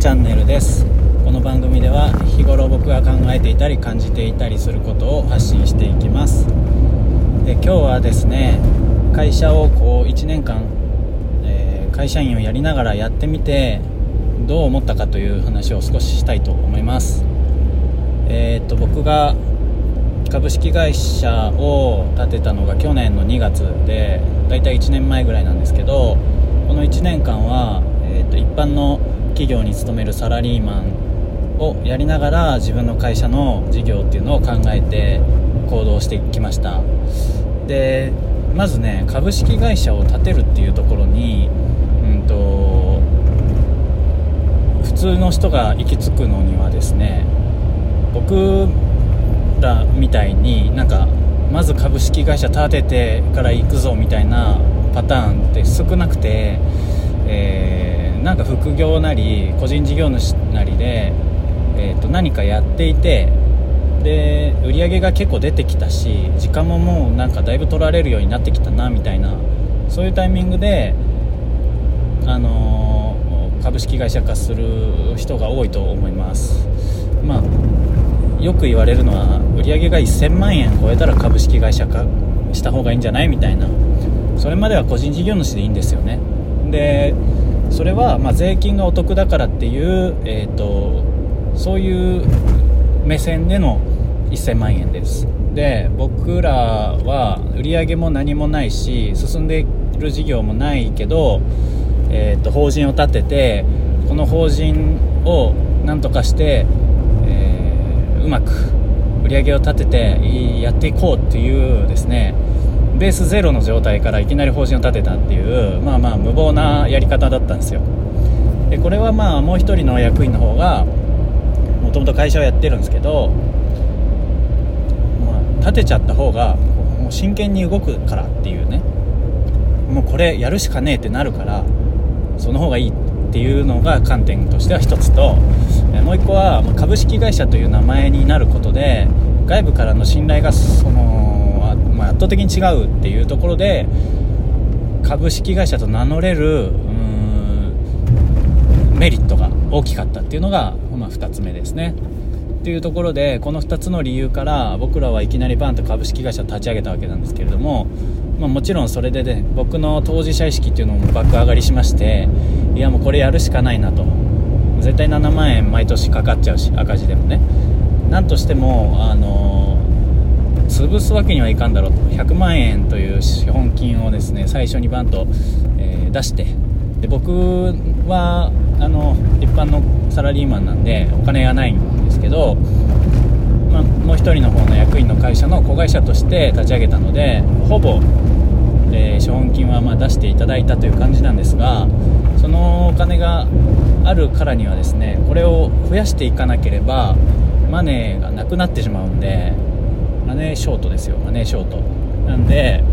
チャンネルです。この番組では日頃僕が考えていたり感じていたりすることを発信していきます。で今日はですね会社をこう1年間、えー、会社員をやりながらやってみてどう思ったかという話を少ししたいと思います。えー、っと僕が株式会社を建てたのが去年の2月でだいたい1年前ぐらいなんですけどこの1年間は、えー、と一般の企業に勤めるサラリーマンをやりながら自分の会社の事業っていうのを考えて行動してきました。でまずね株式会社を建てるっていうところに、うんと、普通の人が行き着くのにはですね僕らみたいになんかまず株式会社建ててから行くぞみたいなパターンって少なくて、えー、なんか副業なり個人事業主なりで、えー、と何かやっていてで売り上げが結構出てきたし時間ももうなんかだいぶ取られるようになってきたなみたいなそういうタイミングで、あのー、株式会社化する人が多いと思います。まあよく言われるのは売り上げが1000万円超えたら株式会社化した方がいいんじゃないみたいなそれまでは個人事業主でいいんですよねでそれはま税金がお得だからっていう、えーと、そういう目線での1000万円です。で僕らは売り上げも何もないし進んでいる事業もないけど、えーと法人を立ててこの法人を何とかしてえうまく売り上げを立ててやっていこうっていうですねベースゼロの状態からいきなり方針を立てたっていうまあまあ無謀なやり方だったんですよ。でこれはまあもう1人の役員の方がもともと会社をやってるんですけど、まあ、立てちゃった方がもう真剣に動くからっていうね。もうこれやるしかねえってなるからその方がいいっていうのが観点としては1つともう1個は株式会社という名前になることで外部からの信頼がその、まあ、圧倒的に違うっていうところで株式会社と名乗れるメリットが大きかったっていうのが、まあ、2つ目ですね。っていうところでこの2つの理由から僕らはいきなりバンと株式会社を立ち上げたわけなんですけれども、まあ、もちろんそれでね僕の当事者意識っていうのも爆上がりしましていやもうこれやるしかないなと。絶対7万円毎年かかっちゃうし赤字でもね。なんとしてもあの潰すわけにはいかんだろうと。100万円という資本金をですね最初にバンと、えー、出して。で僕はあの一般のサラリーマンなんでお金がないんですけど、ま、もう1人の方の役員の会社の子会社として立ち上げたのでほぼ、えー、資本金はま出していただいたという感じなんですがそのお金があるからにはですねこれを増やしていかなければマネーがなくなってしまうんでマネーショートですよマネーショート。なんで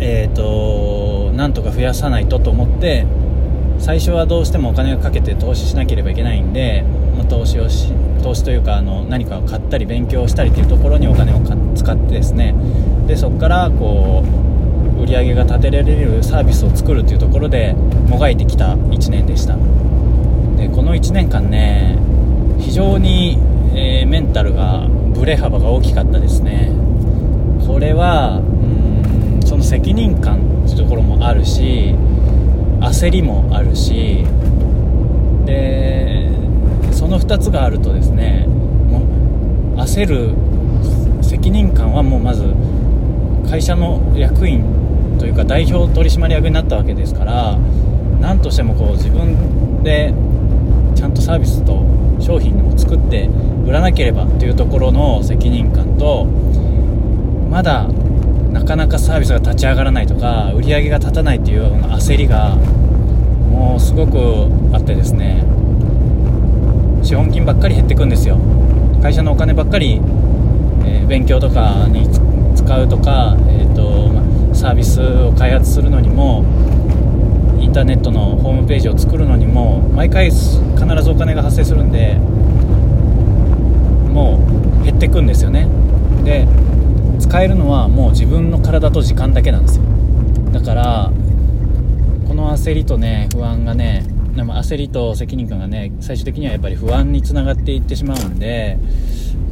えっ、ー、となんとか増やさないとと思って最初はどうしてもお金をかけて投資しなければいけないんで、ま、投資をし投資というかあの何かを買ったり勉強したりというところにお金を使ってですねでそこからこう売り上げが立てられるサービスを作るというところでもがいてきた1年でした。でこの1年間ね非常に、メンタルがブレ幅が大きかったですね。これはうんその責任感というところもあるし焦りもあるしでその2つがあるとですねもう焦る責任感はもうまず会社の役員というか代表取締役になったわけですから何としてもこう自分でちゃんとサービスと商品を作って売らなければというところの責任感とまだなかなかサービスが立ち上がらないとか売り上げが立たないというような焦りがもうすごくあってですね資本金ばっかり減ってくんですよ。会社のお金ばっかり、えー、勉強とかに使うとか、えーとまサービスを開発するのにもターネットのホームページを作るのにも毎回必ずお金が発生するんでもう減ってくんですよね。で使えるのはもう自分の体と時間だけなんですよ。だからこの焦りとね不安がねも焦りと責任感がね最終的にはやっぱり不安につながっていってしまうんで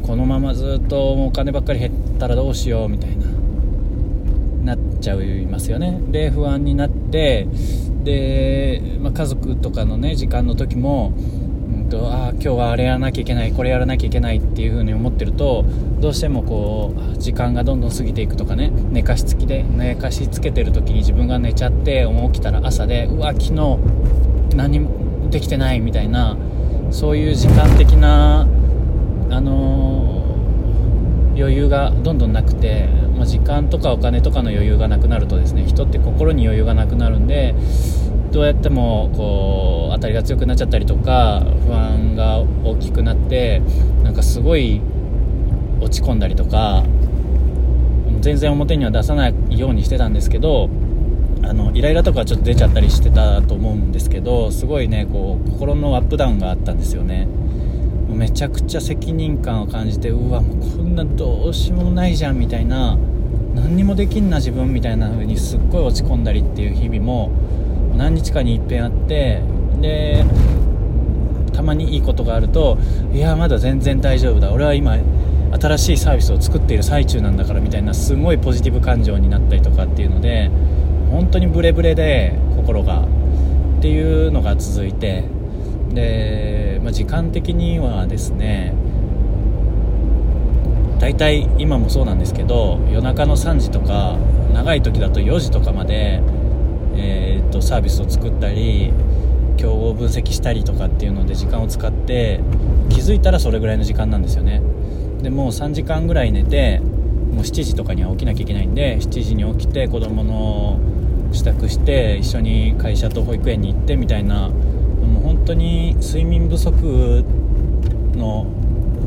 このままずっとお金ばっかり減ったらどうしようみたいななっちゃいますよね。で不安になってで、まあ、家族とかのね時間の時もんとあ今日はあれやらなきゃいけないこれやらなきゃいけないっていう風に思ってるとどうしてもこう時間がどんどん過ぎていくとかね寝かしつきで寝かしつけてる時に自分が寝ちゃって起きたら朝でうわ昨日何もできてないみたいなそういう時間的なあのー、余裕がどんどんなくて、まあ、時間とかお金とかの余裕がなくなるとですね人って心に余裕がなくなるんでどうやってもこう当たりが強くなっちゃったりとか不安が大きくなってなんかすごい落ち込んだりとか全然表には出さないようにしてたんですけどあのイライラとかちょっと出ちゃったりしてたと思うんですけどすごいねこう心のアップダウンがあったんですよね。めちゃくちゃ責任感を感じてうわもうこんなどうしようもないじゃんみたいな何にもできんな自分みたいな風にすっごい落ち込んだりっていう日々も何日かにいっぺんあってでたまにいいことがあるといやまだ全然大丈夫だ。俺は今新しいサービスを作っている最中なんだからみたいなすごいポジティブ感情になったりとかっていうので本当にブレブレで心がっていうのが続いてで、時間的にはですね大体今もそうなんですけど夜中の3時とか長い時だと4時とかまでえー、っとサービスを作ったり競合分析したりとかっていうので時間を使って気づいたらそれぐらいの時間なんですよね。でもう3時間ぐらい寝てもう7時とかには起きなきゃいけないんで7時に起きて子供の支度して一緒に会社と保育園に行ってみたいなもう本当に睡眠不足の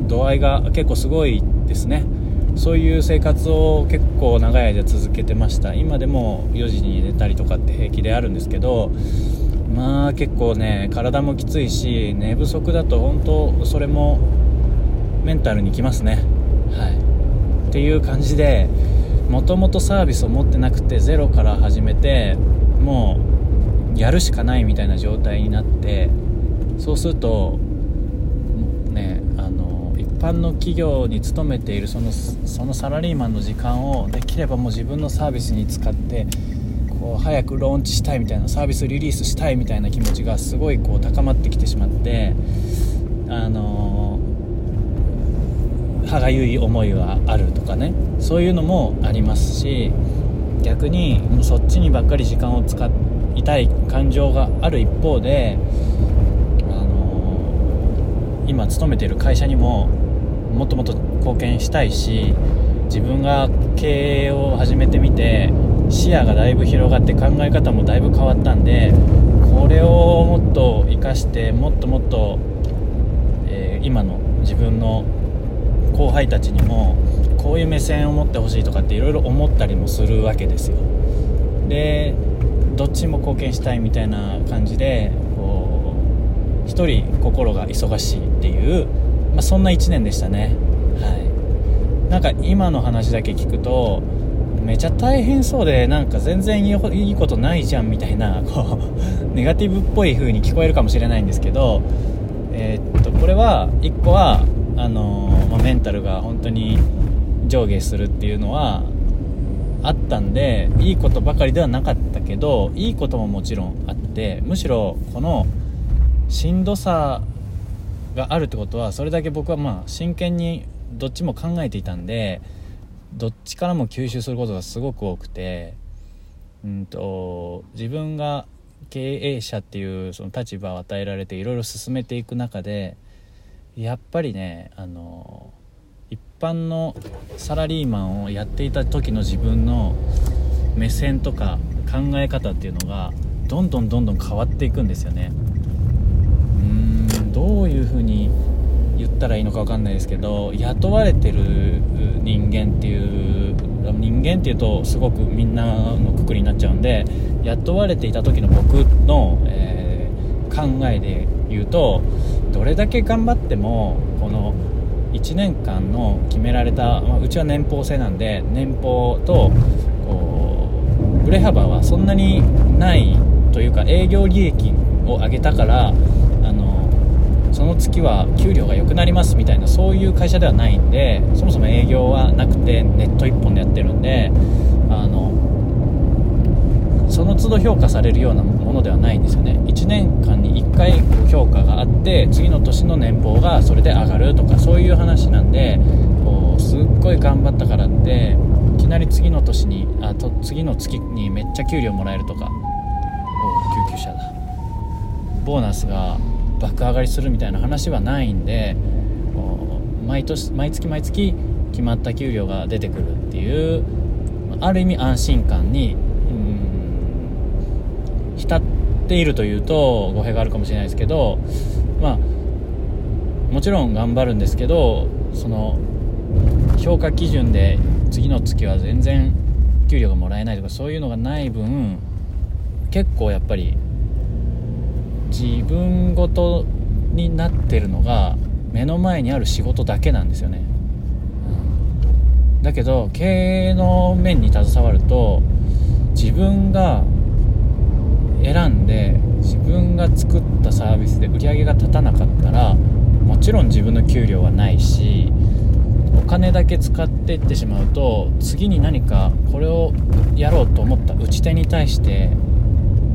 度合いが結構すごいですね。そういう生活を結構長い間続けてました。今でも4時に寝たりとかって平気であるんですけどまあ結構ね体もきついし寝不足だと本当それもメンタルにきますね。はい。っていう感じでもともとサービスを持ってなくてゼロから始めてもうやるしかないみたいな状態になってそうするとねあの一般の企業に勤めているそのそのサラリーマンの時間をできればもう自分のサービスに使ってこう早くローンチしたいみたいなサービスリリースしたいみたいな気持ちがすごいこう高まってきてしまってあの歯がゆい思いはあるとかねそういうのもありますし逆にそっちにばっかり時間を使いたい感情がある一方であの今勤めている会社にももっともっと貢献したいし自分が経営を始めてみて視野がだいぶ広がって考え方もだいぶ変わったんでこれをもっと生かしてもっともっと、えー、今の自分の後輩たちにもこういう目線を持ってほしいとかっていろいろ思ったりもするわけですよ。でどっちも貢献したいみたいな感じでこう1人心が忙しいっていうまあ、そんな1年でしたね。はい。なんか今の話だけ聞くとめちゃ大変そうでなんか全然いいことないじゃんみたいな こうネガティブっぽい風に聞こえるかもしれないんですけどえー、っとこれは1個はあの、まあ、メンタルが本当に上下するっていうのはあったんでいいことばかりではなかったけどいいことももちろんあってむしろこのしんどさがあるってことはそれだけ僕はまあ真剣にどっちも考えていたんでどっちからも吸収することがすごく多くて、うんと、自分が経営者っていうその立場を与えられていろいろ進めていく中でやっぱりねあの一般のサラリーマンをやっていた時の自分の目線とか考え方っていうのがどんどんどんどん変わっていくんですよねうん。どういうふうに言ったらいいのか分かんないですけど雇われてる人間っていう人間っていうとすごくみんなのくくりになっちゃうんで雇われていた時の僕の、えー、考えで言うとどれだけ頑張ってもこの1年間の決められた、まあ、うちは年俸制なんで年俸とこう振れ幅はそんなにないというか営業利益を上げたからあのその月は給料が良くなりますみたいなそういう会社ではないんでそもそも営業はなくてネット1本でやってるんであのその都度評価されるようなものではないんですよね。1年間に1回評価があって次の年の年俸がそれで上がるとかそういう話なんでこうすっごい頑張ったからっていきなり次の年にあと次の月にめっちゃ給料もらえるとかお救急車だ。ボーナスが爆上がりするみたいな話はないんで毎年毎月毎月決まった給料が出てくるっていうある意味安心感に浸っているというと語弊があるかもしれないですけどまあもちろん頑張るんですけどその評価基準で次の月は全然給料がもらえないとかそういうのがない分結構やっぱり自分ごとになってるのが目の前にある仕事だけなんですよね、だけど経営の面に携わると自分が選んで自分が作ったサービスで売り上げが立たなかったらもちろん自分の給料はないしお金だけ使っていってしまうと次に何かこれをやろうと思った打ち手に対して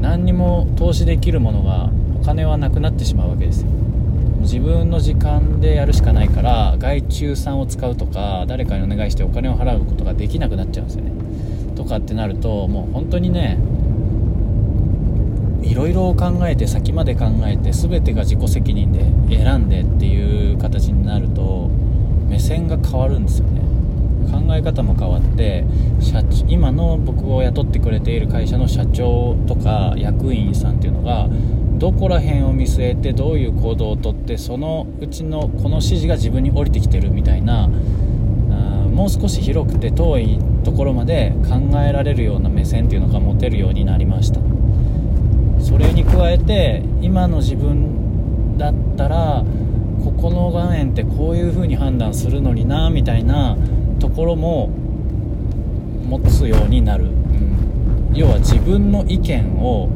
何にも投資できるものがお金はなくなってしまうわけですよ。自分の時間でやるしかないから外注さんを使うとか誰かにお願いしてお金を払うことができなくなっちゃうんですよね。とかってなるともう本当にねいろいろ考えて先まで考えて全てが自己責任で選んでっていう形になると目線が変わるんですよね。考え方も変わって社今の僕を雇ってくれている会社の社長とか役員さんっていうのがどこら辺を見据えてどういう行動をとってそのうちのこの指示が自分に降りてきてるみたいなもう少し広くて遠いところまで考えられるような目線っていうのが持てるようになりました。それに加えて今の自分だったらここの岩塩ってこういう風に判断するのになみたいなところも持つようになる、うん、要は自分の意見を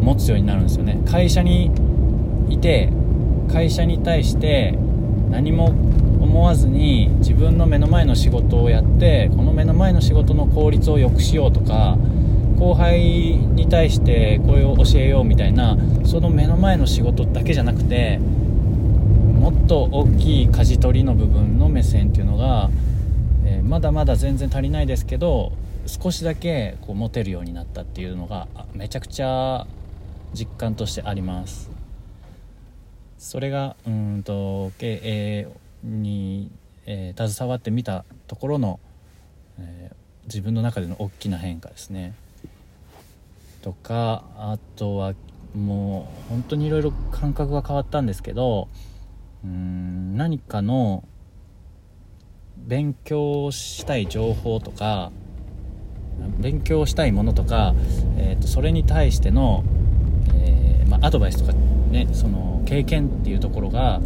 持つようになるんですよね。会社にいて会社に対して何も思わずに自分の目の前の仕事をやってこの目の前の仕事の効率を良くしようとか後輩に対してこれを教えようみたいなその目の前の仕事だけじゃなくてもっと大きい舵取りの部分の目線っていうのが、えー、まだまだ全然足りないですけど少しだけこう持てるようになったっていうのがめちゃくちゃ実感としてあります。それがうんと経営に、えー、携わってみたところの、えー、自分の中での大きな変化ですね。とかあとはもう本当にいろいろ感覚が変わったんですけどうん何かの勉強したい情報とか勉強したいものとか、えー、とそれに対しての、えー、まあ、アドバイスとかねその経験っていうところが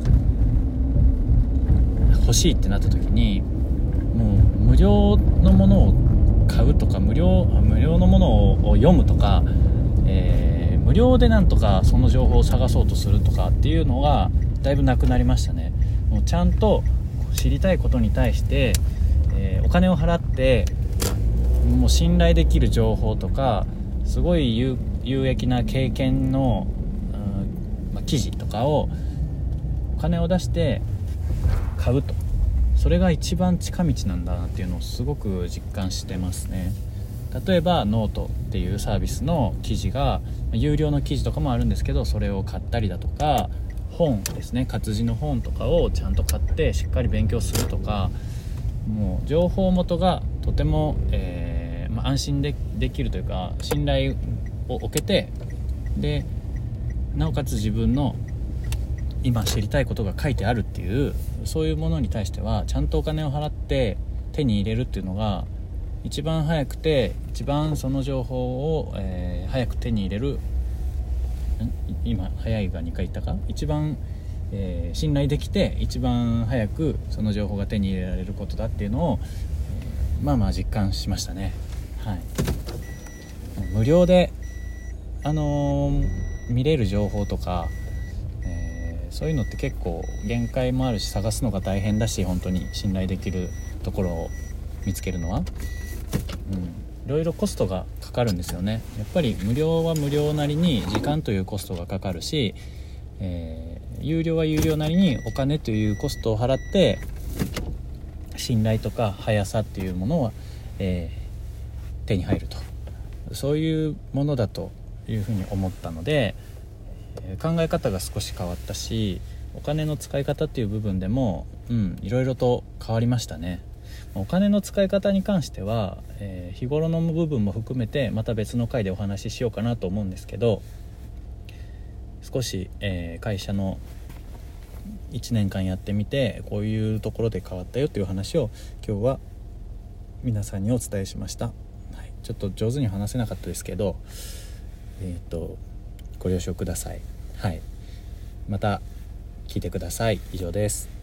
欲しいってなった時にもう無料のものを買うとか無料無料のものを読むとか、えー、無料でなんとかその情報を探そうとするとかっていうのがだいぶなくなりましたね。もうちゃんと知りたいことに対して、えー、お金を払ってもう信頼できる情報とかすごい有益な経験の、うんまあ、記事とかをお金を出して買うと。それが一番近道なんだなっていうのをすごく実感してますね。例えばノートっていうサービスの記事が有料の記事とかもあるんですけどそれを買ったりだとか本ですね。活字の本とかをちゃんと買ってしっかり勉強するとかもう情報元がとても、えー、まあ、安心できるというか信頼を置けてでなおかつ自分の今知りたいことが書いてあるっていうそういうものに対してはちゃんとお金を払って手に入れるっていうのが一番早くて一番その情報を、えー、早く手に入れる今早いが2回言ったか？一番、えー、信頼できて一番早くその情報が手に入れられることだっていうのを、えー、まあまあ実感しましたね。はい。無料であのー、見れる情報とか、そういうのって結構限界もあるし探すのが大変だし本当に信頼できるところを見つけるのは、うん、いろいろコストがかかるんですよね。やっぱり無料は無料なりに時間というコストがかかるし、えー、有料は有料なりにお金というコストを払って信頼とか速さっていうものは、えー、手に入ると。そういうものだというふうに思ったので、考え方が少し変わったしお金の使い方っていう部分でもうんいろいろと変わりましたね。お金の使い方に関しては、えー、日頃の部分も含めてまた別の回でお話ししようかなと思うんですけど少し、えー、会社の1年間やってみてこういうところで変わったよという話を今日は皆さんにお伝えしました、はい、ちょっと上手に話せなかったですけどえっ、とご了承ください。はい。また聞いてください。以上です。